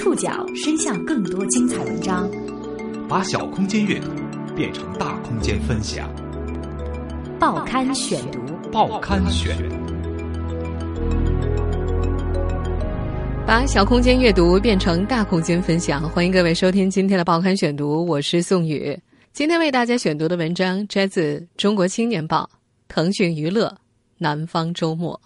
触角伸向更多精彩文章，把小空间阅读变成大空间分享。报刊选读，报刊选，把小空间阅读变成大空间分享。欢迎各位收听今天的报刊选读，我是宋宇。今天为大家选读的文章摘自《中国青年报》、腾讯娱乐、南方周末。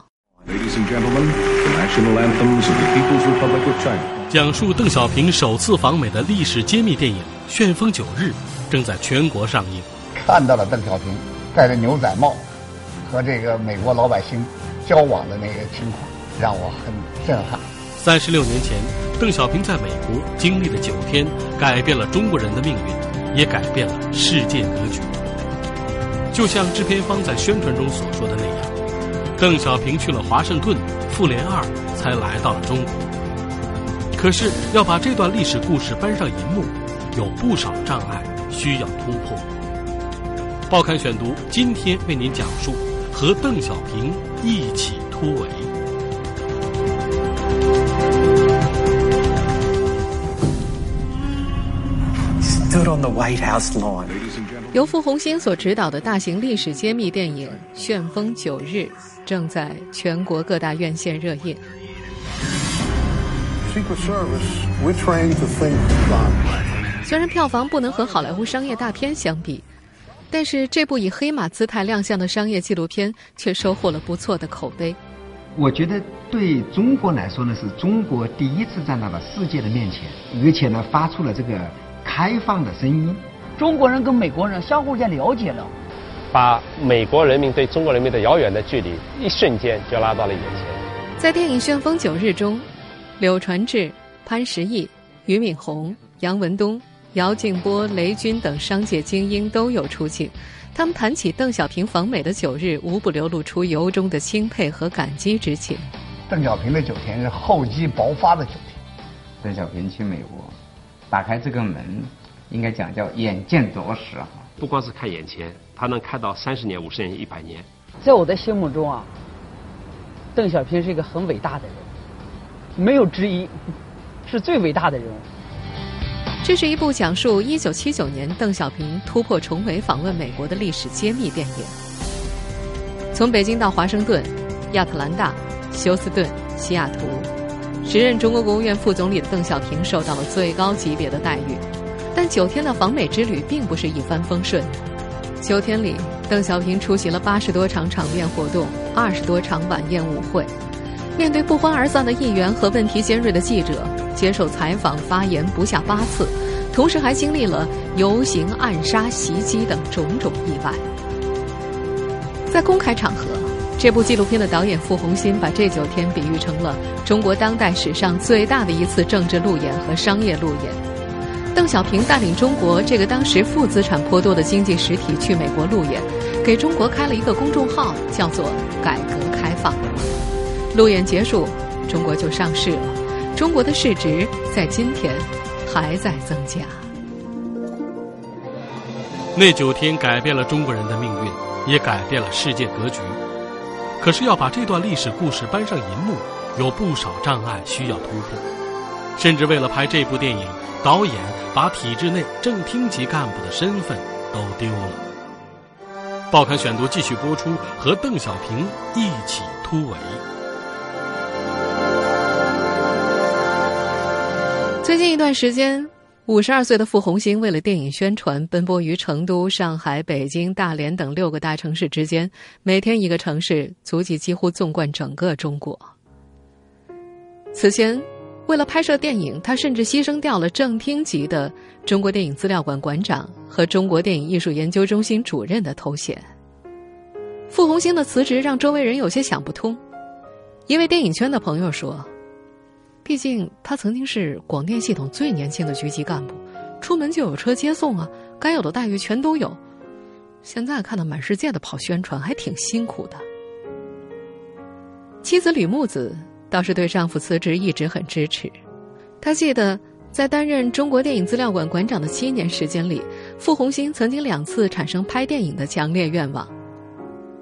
Ladies and gentlemen, the national anthems of the People's Republic of China. 讲述邓小平首次访美的历史揭秘电影《旋风九日》正在全国上映。看到了邓小平戴着牛仔帽和这个美国老百姓交往的那个情况，让我很震撼。三十六年前，邓小平在美国经历了九天，改变了中国人的命运，也改变了世界格局。就像制片方在宣传中所说的那样。邓小平去了华盛顿，复联二才来到了中国。可是要把这段历史故事搬上银幕，有不少障碍需要突破。报刊选读今天为您讲述和邓小平一起突围。Stood on the White House lawn. 由傅红星所执导的大型历史揭秘电影《旋风九日》。正在全国各大院线热映。虽然票房不能和好莱坞商业大片相比，但是这部以黑马姿态亮相的商业纪录片却收获了不错的口碑。我觉得对中国来说呢，是中国第一次站到了世界的面前，而且呢，发出了这个开放的声音。中国人跟美国人相互间了解了。把美国人民对中国人民的遥远的距离，一瞬间就拉到了眼前。在电影《旋风九日》中，柳传志、潘石屹、俞敏洪、杨文东、姚劲波、雷军等商界精英都有出镜。他们谈起邓小平访美的九日，无不流露出由衷的钦佩和感激之情。邓小平的九天是厚积薄发的九天。邓小平去美国，打开这个门，应该讲叫眼见着实啊。不光是看眼前。他能看到三十年、五十年、一百年。在我的心目中啊，邓小平是一个很伟大的人，没有之一，是最伟大的人物。这是一部讲述1979年邓小平突破重围访问美国的历史揭秘电影。从北京到华盛顿、亚特兰大、休斯顿、西雅图，时任中国国务院副总理的邓小平受到了最高级别的待遇。但九天的访美之旅并不是一帆风顺。九天里，邓小平出席了八十多场场面活动，二十多场晚宴舞会。面对不欢而散的议员和问题尖锐的记者，接受采访发言不下八次，同时还经历了游行、暗杀、袭击等种种意外。在公开场合，这部纪录片的导演傅红欣把这九天比喻成了中国当代史上最大的一次政治路演和商业路演。邓小平带领中国这个当时负资产颇多的经济实体去美国路演，给中国开了一个公众号，叫做“改革开放”。路演结束，中国就上市了。中国的市值在今天还在增加。那九天改变了中国人的命运，也改变了世界格局。可是要把这段历史故事搬上银幕，有不少障碍需要突破，甚至为了拍这部电影。导演把体制内正厅级干部的身份都丢了。报刊选读继续播出，和邓小平一起突围。最近一段时间，五十二岁的傅红星为了电影宣传，奔波于成都、上海、北京、大连等六个大城市之间，每天一个城市，足迹几乎纵贯整个中国。此前。为了拍摄电影，他甚至牺牲掉了正厅级的中国电影资料馆馆长和中国电影艺术研究中心主任的头衔。傅红星的辞职让周围人有些想不通。一位电影圈的朋友说：“毕竟他曾经是广电系统最年轻的局级干部，出门就有车接送啊，该有的待遇全都有。现在看到满世界的跑宣传，还挺辛苦的。”妻子吕木子。倒是对丈夫辞职一直很支持。她记得，在担任中国电影资料馆馆长的七年时间里，傅红星曾经两次产生拍电影的强烈愿望，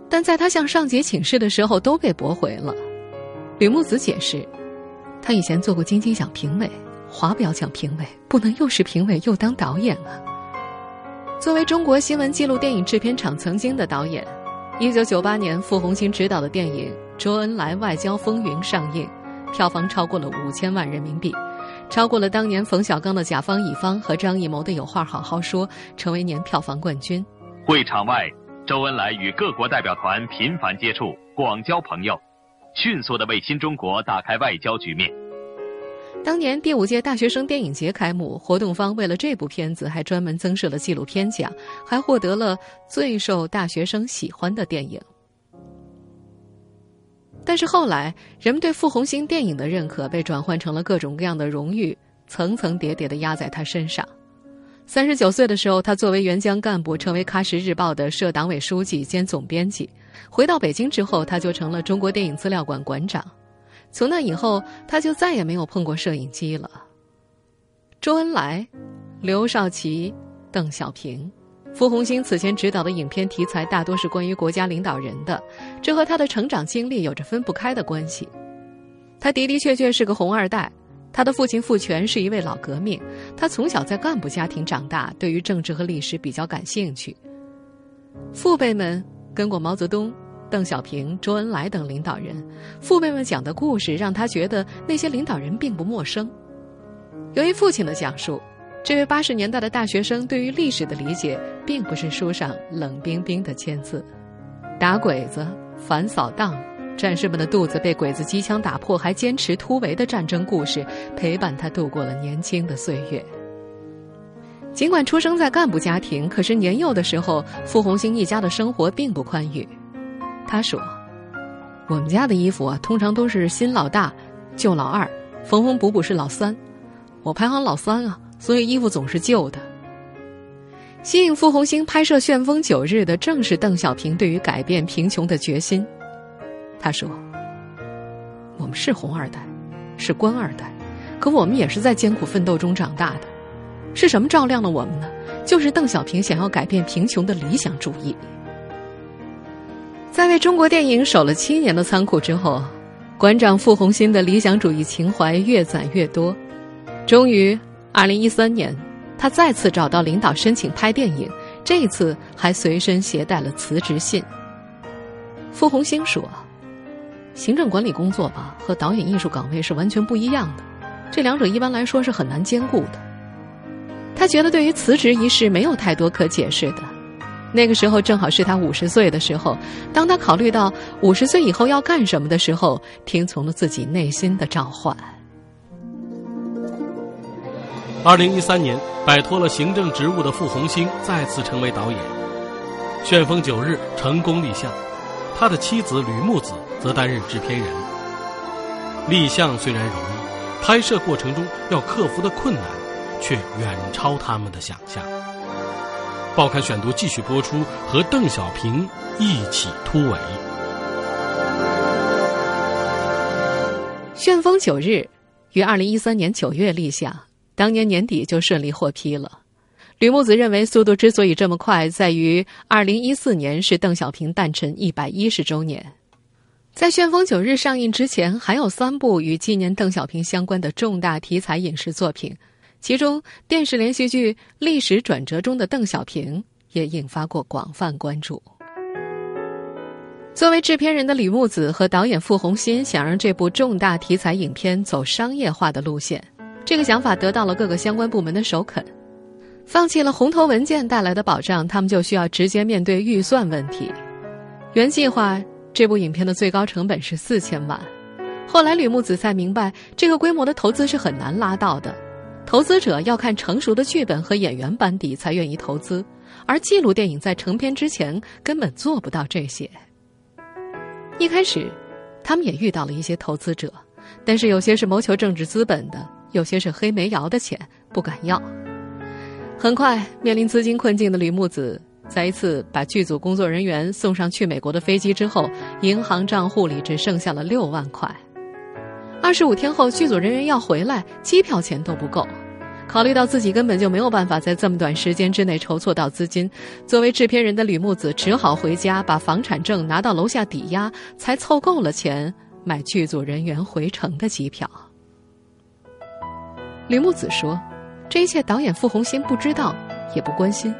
但在他向上级请示的时候都被驳回了。吕木子解释，他以前做过金鸡奖评委，华表奖评委，不能又是评委又当导演啊！作为中国新闻纪录电影制片厂曾经的导演，一九九八年傅红星执导的电影《周恩来外交风云》上映，票房超过了五千万人民币，超过了当年冯小刚的《甲方乙方》和张艺谋的《有话好好说》，成为年票房冠军。会场外，周恩来与各国代表团频繁接触，广交朋友，迅速的为新中国打开外交局面。当年第五届大学生电影节开幕，活动方为了这部片子还专门增设了纪录片奖，还获得了最受大学生喜欢的电影。但是后来，人们对傅红星电影的认可被转换成了各种各样的荣誉，层层叠叠的压在他身上。三十九岁的时候，他作为援疆干部，成为《喀什日报》的社党委书记兼总编辑。回到北京之后，他就成了中国电影资料馆馆长。从那以后，他就再也没有碰过摄影机了。周恩来、刘少奇、邓小平、傅红星此前执导的影片题材大多是关于国家领导人的，这和他的成长经历有着分不开的关系。他的的确确是个红二代。他的父亲傅全是一位老革命，他从小在干部家庭长大，对于政治和历史比较感兴趣。父辈们跟过毛泽东、邓小平、周恩来等领导人，父辈们讲的故事让他觉得那些领导人并不陌生。由于父亲的讲述，这位八十年代的大学生对于历史的理解，并不是书上冷冰冰的签字，打鬼子、反扫荡。战士们的肚子被鬼子机枪打破，还坚持突围的战争故事，陪伴他度过了年轻的岁月。尽管出生在干部家庭，可是年幼的时候，傅红星一家的生活并不宽裕。他说：“我们家的衣服啊，通常都是新老大，旧老二，缝缝补补是老三。我排行老三啊，所以衣服总是旧的。”吸引傅红星拍摄《旋风九日》的，正是邓小平对于改变贫穷的决心。他说：“我们是红二代，是官二代，可我们也是在艰苦奋斗中长大的。是什么照亮了我们呢？就是邓小平想要改变贫穷的理想主义。在为中国电影守了七年的仓库之后，馆长傅红星的理想主义情怀越攒越多。终于，二零一三年，他再次找到领导申请拍电影，这一次还随身携带了辞职信。傅红星说。”行政管理工作吧，和导演艺术岗位是完全不一样的，这两者一般来说是很难兼顾的。他觉得对于辞职一事没有太多可解释的。那个时候正好是他五十岁的时候，当他考虑到五十岁以后要干什么的时候，听从了自己内心的召唤。二零一三年，摆脱了行政职务的傅红星再次成为导演，《旋风九日》成功立项，他的妻子吕木子。则担任制片人。立项虽然容易，拍摄过程中要克服的困难却远超他们的想象。报刊选读继续播出，和邓小平一起突围。《旋风九日》于二零一三年九月立项，当年年底就顺利获批了。吕木子认为，速度之所以这么快，在于二零一四年是邓小平诞辰一百一十周年。在《旋风九日》上映之前，还有三部与纪念邓小平相关的重大题材影视作品，其中电视连续剧《历史转折中的邓小平》也引发过广泛关注。作为制片人的吕木子和导演傅红新想让这部重大题材影片走商业化的路线，这个想法得到了各个相关部门的首肯。放弃了红头文件带来的保障，他们就需要直接面对预算问题。原计划。这部影片的最高成本是四千万，后来吕木子才明白，这个规模的投资是很难拉到的，投资者要看成熟的剧本和演员班底才愿意投资，而纪录电影在成片之前根本做不到这些。一开始，他们也遇到了一些投资者，但是有些是谋求政治资本的，有些是黑煤窑的钱，不敢要。很快，面临资金困境的吕木子。在一次把剧组工作人员送上去美国的飞机之后，银行账户里只剩下了六万块。二十五天后，剧组人员要回来，机票钱都不够。考虑到自己根本就没有办法在这么短时间之内筹措到资金，作为制片人的吕木子只好回家把房产证拿到楼下抵押，才凑够了钱买剧组人员回程的机票。吕木子说：“这一切导演傅红星不知道，也不关心，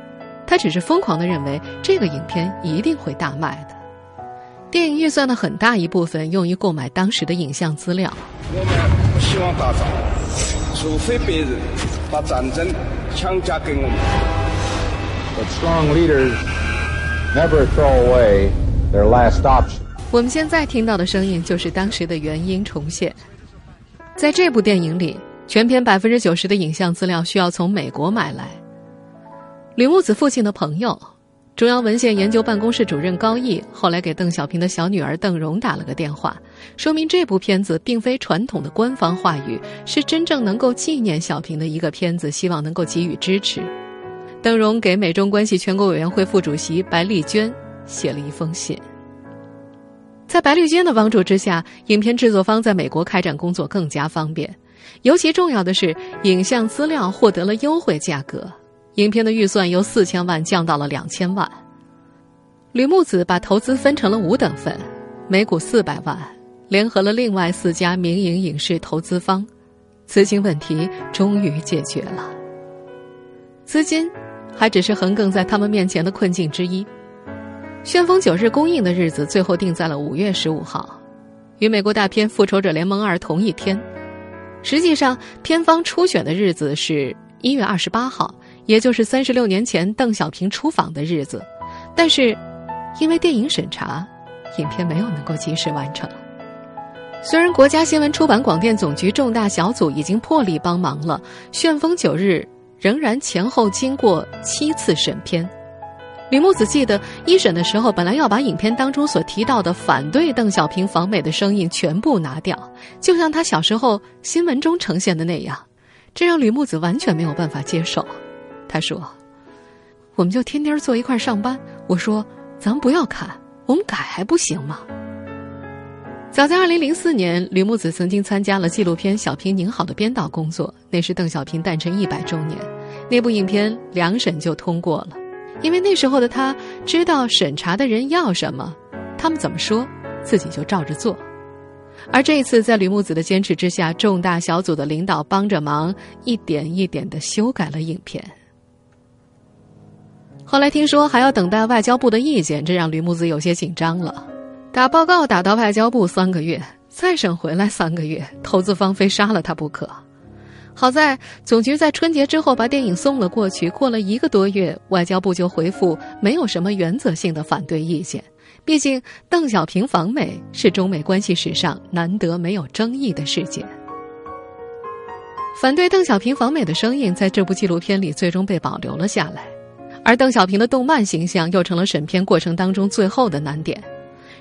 他只是疯狂的认为这个影片一定会大卖的。电影预算的很大一部分用于购买当时的影像资料。我们不希望打仗，除非别人把战争强加给我们。But strong leaders never throw away their last option. 我们现在听到的声音就是当时的原因重现。在这部电影里，全片百分之九十的影像资料需要从美国买来。吕木子父亲的朋友，中央文献研究办公室主任高毅，后来给邓小平的小女儿邓蓉打了个电话，说明这部片子并非传统的官方话语，是真正能够纪念小平的一个片子，希望能够给予支持。邓蓉给美中关系全国委员会副主席白丽娟写了一封信。在白丽娟的帮助之下，影片制作方在美国开展工作更加方便。尤其重要的是，影像资料获得了优惠价格，影片的预算由四千万降到了两千万。吕木子把投资分成了五等份，每股四百万，联合了另外四家民营影视投资方，资金问题终于解决了。资金还只是横亘在他们面前的困境之一。《旋风九日》公映的日子最后定在了五月十五号，与美国大片《复仇者联盟二》同一天。实际上，片方初选的日子是一月二十八号，也就是三十六年前邓小平出访的日子。但是，因为电影审查，影片没有能够及时完成。虽然国家新闻出版广电总局重大小组已经破例帮忙了，《旋风九日》仍然前后经过七次审片。李木子记得一审的时候，本来要把影片当中所提到的反对邓小平访美的声音全部拿掉，就像他小时候新闻中呈现的那样，这让吕木子完全没有办法接受。他说：“我们就天天坐一块上班。”我说：“咱们不要看，我们改还不行吗？”早在二零零四年，吕木子曾经参加了纪录片《小平您好》的编导工作，那是邓小平诞辰一百周年，那部影片两审就通过了。因为那时候的他知道审查的人要什么，他们怎么说，自己就照着做。而这一次，在吕木子的坚持之下，重大小组的领导帮着忙，一点一点的修改了影片。后来听说还要等待外交部的意见，这让吕木子有些紧张了。打报告打到外交部三个月，再审回来三个月，投资方非杀了他不可。好在总局在春节之后把电影送了过去，过了一个多月，外交部就回复没有什么原则性的反对意见。毕竟邓小平访美是中美关系史上难得没有争议的事件。反对邓小平访美的声音在这部纪录片里最终被保留了下来，而邓小平的动漫形象又成了审片过程当中最后的难点。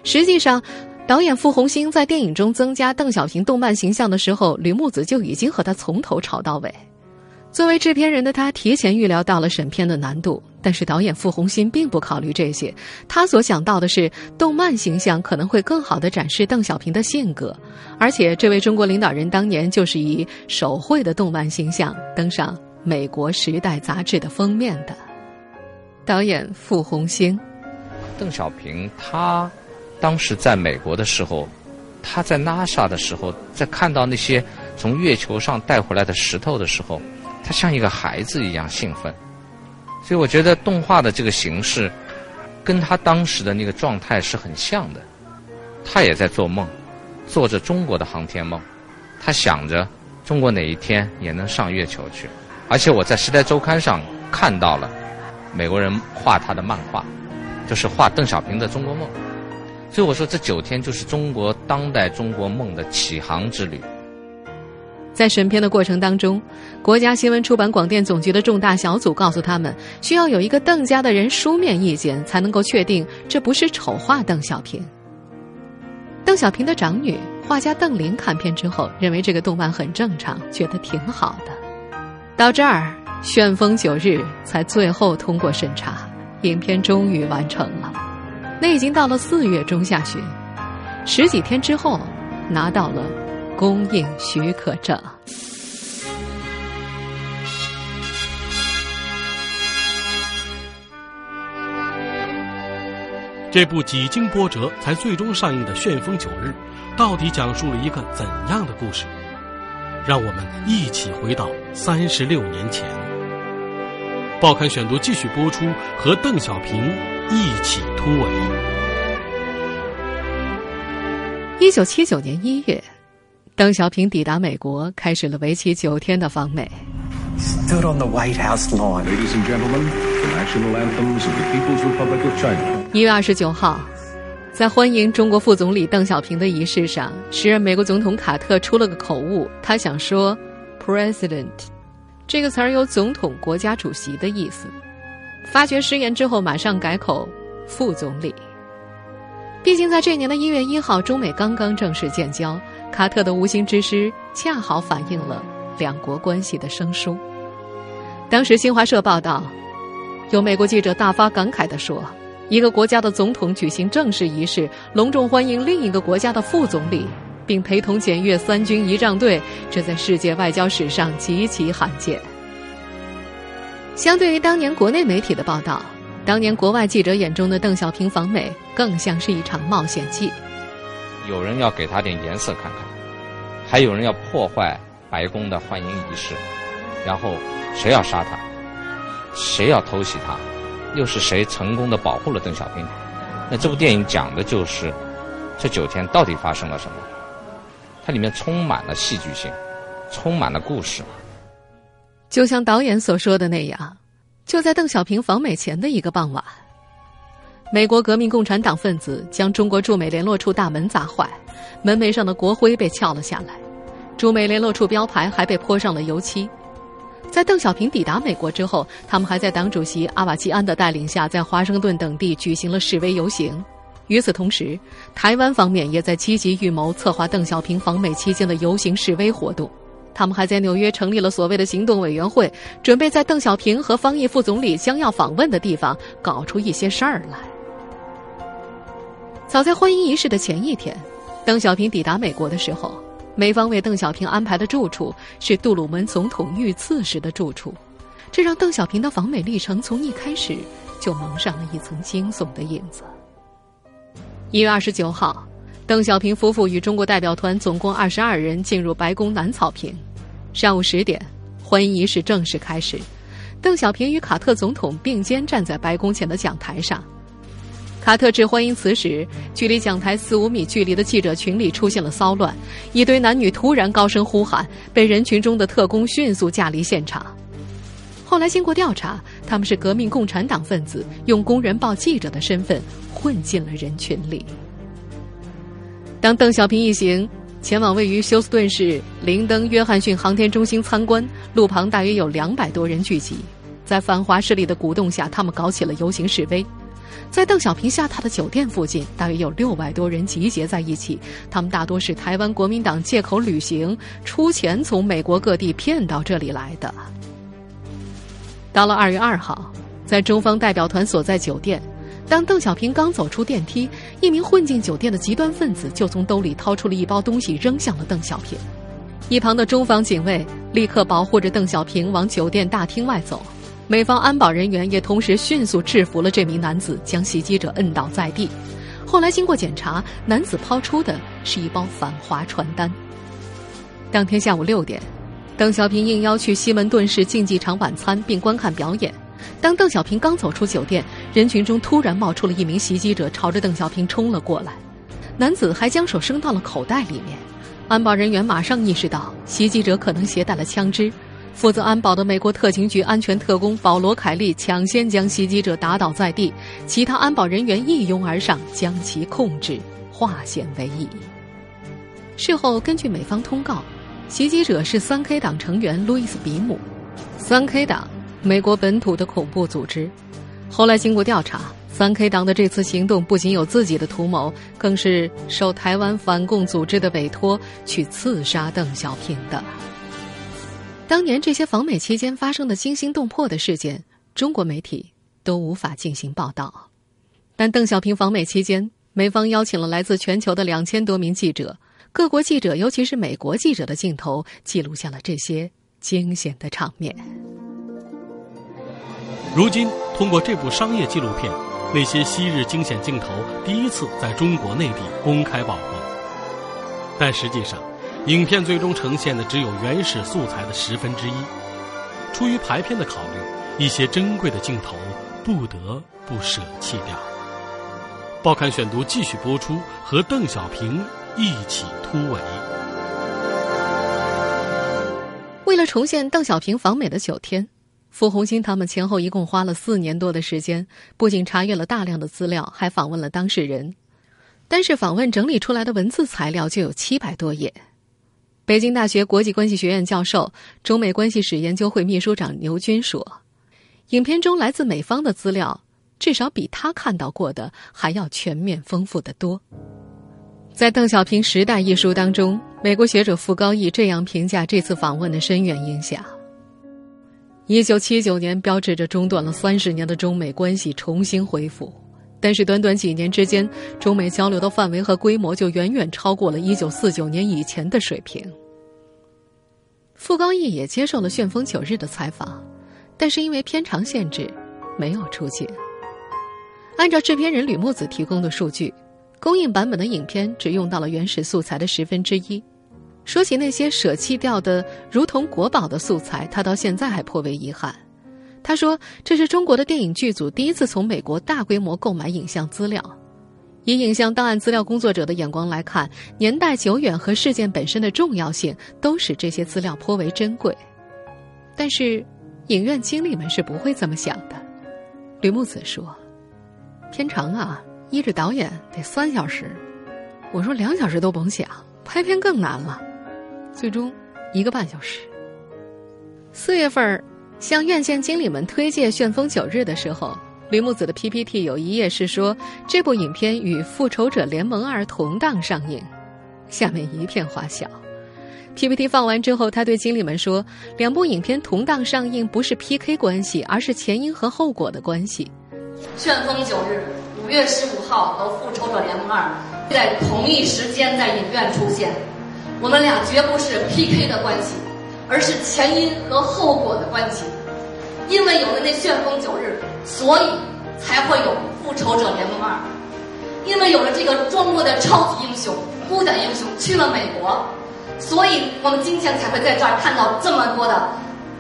实际上。导演傅红星在电影中增加邓小平动漫形象的时候，吕木子就已经和他从头吵到尾。作为制片人的他，提前预料到了审片的难度，但是导演傅红星并不考虑这些。他所想到的是，动漫形象可能会更好的展示邓小平的性格，而且这位中国领导人当年就是以手绘的动漫形象登上美国《时代》杂志的封面的。导演傅红星，邓小平他。当时在美国的时候，他在 NASA 的时候，在看到那些从月球上带回来的石头的时候，他像一个孩子一样兴奋。所以我觉得动画的这个形式，跟他当时的那个状态是很像的。他也在做梦，做着中国的航天梦。他想着中国哪一天也能上月球去。而且我在《时代周刊》上看到了美国人画他的漫画，就是画邓小平的中国梦。所以我说，这九天就是中国当代中国梦的起航之旅。在审片的过程当中，国家新闻出版广电总局的重大小组告诉他们，需要有一个邓家的人书面意见，才能够确定这不是丑化邓小平。邓小平的长女画家邓玲看片之后，认为这个动漫很正常，觉得挺好的。到这儿，《旋风九日》才最后通过审查，影片终于完成了。那已经到了四月中下旬，十几天之后拿到了公映许可证。这部几经波折才最终上映的《旋风九日》，到底讲述了一个怎样的故事？让我们一起回到三十六年前。报刊选读继续播出，和邓小平一起突围。一九七九年一月，邓小平抵达美国，开始了为期九天的访美。Stood on the White House lawn. Ladies and gentlemen, the national anthems of the People's Republic of China. 一月二十九号，在欢迎中国副总理邓小平的仪式上，时任美国总统卡特出了个口误，他想说 “president”。这个词儿有总统、国家主席的意思。发觉失言之后，马上改口“副总理”。毕竟在这年的一月一号，中美刚刚正式建交，卡特的无心之失恰好反映了两国关系的生疏。当时新华社报道，有美国记者大发感慨地说：“一个国家的总统举行正式仪式，隆重欢迎另一个国家的副总理。”并陪同检阅三军仪仗队，这在世界外交史上极其罕见。相对于当年国内媒体的报道，当年国外记者眼中的邓小平访美更像是一场冒险记。有人要给他点颜色看看，还有人要破坏白宫的欢迎仪式，然后谁要杀他，谁要偷袭他，又是谁成功的保护了邓小平？那这部电影讲的就是这九天到底发生了什么？里面充满了戏剧性，充满了故事。就像导演所说的那样，就在邓小平访美前的一个傍晚，美国革命共产党分子将中国驻美联络处大门砸坏，门楣上的国徽被撬了下来，驻美联络处标牌还被泼上了油漆。在邓小平抵达美国之后，他们还在党主席阿瓦季安的带领下，在华盛顿等地举行了示威游行。与此同时，台湾方面也在积极预谋策划邓小平访美期间的游行示威活动。他们还在纽约成立了所谓的行动委员会，准备在邓小平和方毅副总理将要访问的地方搞出一些事儿来。早在欢迎仪式的前一天，邓小平抵达美国的时候，美方为邓小平安排的住处是杜鲁门总统遇刺时的住处，这让邓小平的访美历程从一开始就蒙上了一层惊悚的影子。一月二十九号，邓小平夫妇与中国代表团总共二十二人进入白宫南草坪。上午十点，欢迎仪式正式开始。邓小平与卡特总统并肩站在白宫前的讲台上。卡特致欢迎词时，距离讲台四五米距离的记者群里出现了骚乱，一堆男女突然高声呼喊，被人群中的特工迅速架离现场。后来经过调查，他们是革命共产党分子，用工人报记者的身份混进了人群里。当邓小平一行前往位于休斯顿市林登约翰逊航天中心参观，路旁大约有两百多人聚集，在反华势力的鼓动下，他们搞起了游行示威。在邓小平下榻的酒店附近，大约有六百多人集结在一起，他们大多是台湾国民党借口旅行，出钱从美国各地骗到这里来的。到了二月二号，在中方代表团所在酒店，当邓小平刚走出电梯，一名混进酒店的极端分子就从兜里掏出了一包东西扔向了邓小平。一旁的中方警卫立刻保护着邓小平往酒店大厅外走，美方安保人员也同时迅速制服了这名男子，将袭击者摁倒在地。后来经过检查，男子抛出的是一包反华传单。当天下午六点。邓小平应邀去西门顿市竞技场晚餐并观看表演。当邓小平刚走出酒店，人群中突然冒出了一名袭击者，朝着邓小平冲了过来。男子还将手伸到了口袋里面。安保人员马上意识到袭击者可能携带了枪支。负责安保的美国特勤局安全特工保罗·凯利抢先将袭击者打倒在地，其他安保人员一拥而上将其控制，化险为夷。事后，根据美方通告。袭击者是三 K 党成员路易斯·比姆，三 K 党，美国本土的恐怖组织。后来经过调查，三 K 党的这次行动不仅有自己的图谋，更是受台湾反共组织的委托去刺杀邓小平的。当年这些访美期间发生的惊心动魄的事件，中国媒体都无法进行报道。但邓小平访美期间，美方邀请了来自全球的两千多名记者。各国记者，尤其是美国记者的镜头，记录下了这些惊险的场面。如今，通过这部商业纪录片，那些昔日惊险镜头第一次在中国内地公开曝光。但实际上，影片最终呈现的只有原始素材的十分之一。出于排片的考虑，一些珍贵的镜头不得不舍弃掉。报刊选读继续播出，和邓小平一起突围。为了重现邓小平访美的九天，傅红星他们前后一共花了四年多的时间，不仅查阅了大量的资料，还访问了当事人。单是访问整理出来的文字材料就有七百多页。北京大学国际关系学院教授、中美关系史研究会秘书长牛军说：“影片中来自美方的资料，至少比他看到过的还要全面丰富的多。”在《邓小平时代》一书当中，美国学者傅高义这样评价这次访问的深远影响：“一九七九年标志着中断了三十年的中美关系重新恢复。”但是短短几年之间，中美交流的范围和规模就远远超过了一九四九年以前的水平。傅高义也接受了《旋风九日》的采访，但是因为片长限制，没有出镜。按照制片人吕木子提供的数据，公映版本的影片只用到了原始素材的十分之一。说起那些舍弃掉的如同国宝的素材，他到现在还颇为遗憾。他说：“这是中国的电影剧组第一次从美国大规模购买影像资料。以影像档案资料工作者的眼光来看，年代久远和事件本身的重要性都使这些资料颇为珍贵。但是，影院经理们是不会这么想的。”吕木子说：“片长啊，依着导演得三小时。我说两小时都甭想，拍片更难了。最终，一个半小时。四月份。”向院线经理们推荐《旋风九日》的时候，吕木子的 PPT 有一页是说这部影片与《复仇者联盟二》同档上映，下面一片花笑。PPT 放完之后，他对经理们说：“两部影片同档上映不是 PK 关系，而是前因和后果的关系。”《旋风九日》月十五号和《复仇者联盟二》在同一时间在影院出现，我们俩绝不是 PK 的关系。而是前因和后果的关系，因为有了那旋风九日，所以才会有复仇者联盟二；因为有了这个中国的超级英雄、孤胆英雄去了美国，所以我们今天才会在这儿看到这么多的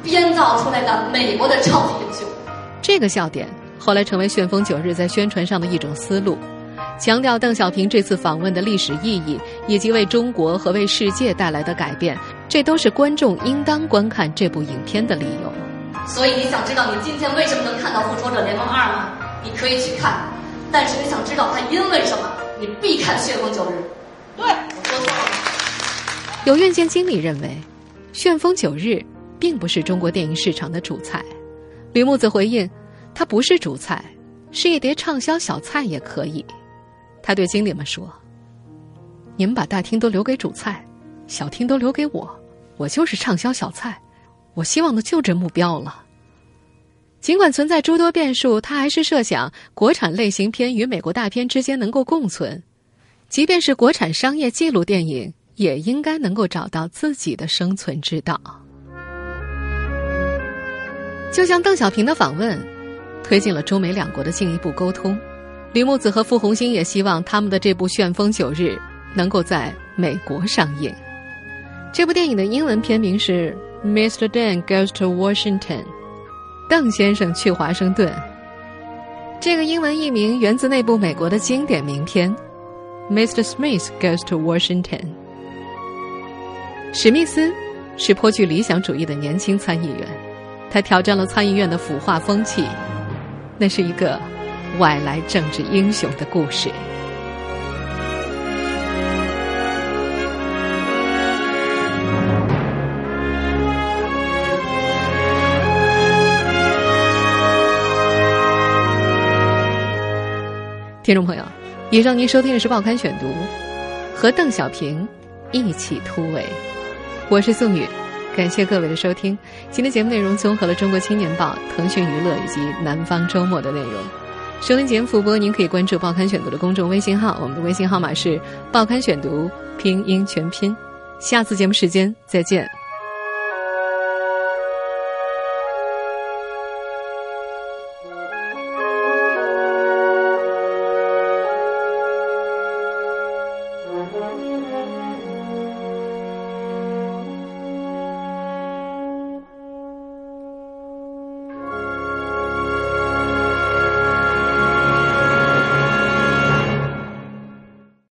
编造出来的美国的超级英雄。这个笑点后来成为旋风九日在宣传上的一种思路，强调邓小平这次访问的历史意义以及为中国和为世界带来的改变。这都是观众应当观看这部影片的理由。所以你想知道你今天为什么能看到《复仇者联盟二》吗？你可以去看，但是你想知道它因为什么，你必看《旋风九日》。对，我说错了。有院线经理认为，《旋风九日》并不是中国电影市场的主菜。吕木子回应，它不是主菜，是一碟畅销小菜也可以。他对经理们说：“你们把大厅都留给主菜。”小厅都留给我，我就是畅销小菜，我希望的就这目标了。尽管存在诸多变数，他还是设想国产类型片与美国大片之间能够共存，即便是国产商业纪录电影，也应该能够找到自己的生存之道。就像邓小平的访问，推进了中美两国的进一步沟通。李木子和傅红星也希望他们的这部《旋风九日》能够在美国上映。这部电影的英文片名是《Mr. Dan Goes to Washington》，邓先生去华盛顿。这个英文译名源自那部美国的经典名片《Mr. Smith Goes to Washington》。史密斯是颇具理想主义的年轻参议员，他挑战了参议院的腐化风气。那是一个外来政治英雄的故事。听众朋友，以上您收听的是《报刊选读》，和邓小平一起突围。我是宋宇，感谢各位的收听。今天节目内容综合了《中国青年报》、腾讯娱乐以及《南方周末》的内容。收听节目复播，您可以关注《报刊选读》的公众微信号，我们的微信号码是《报刊选读》拼音全拼。下次节目时间再见。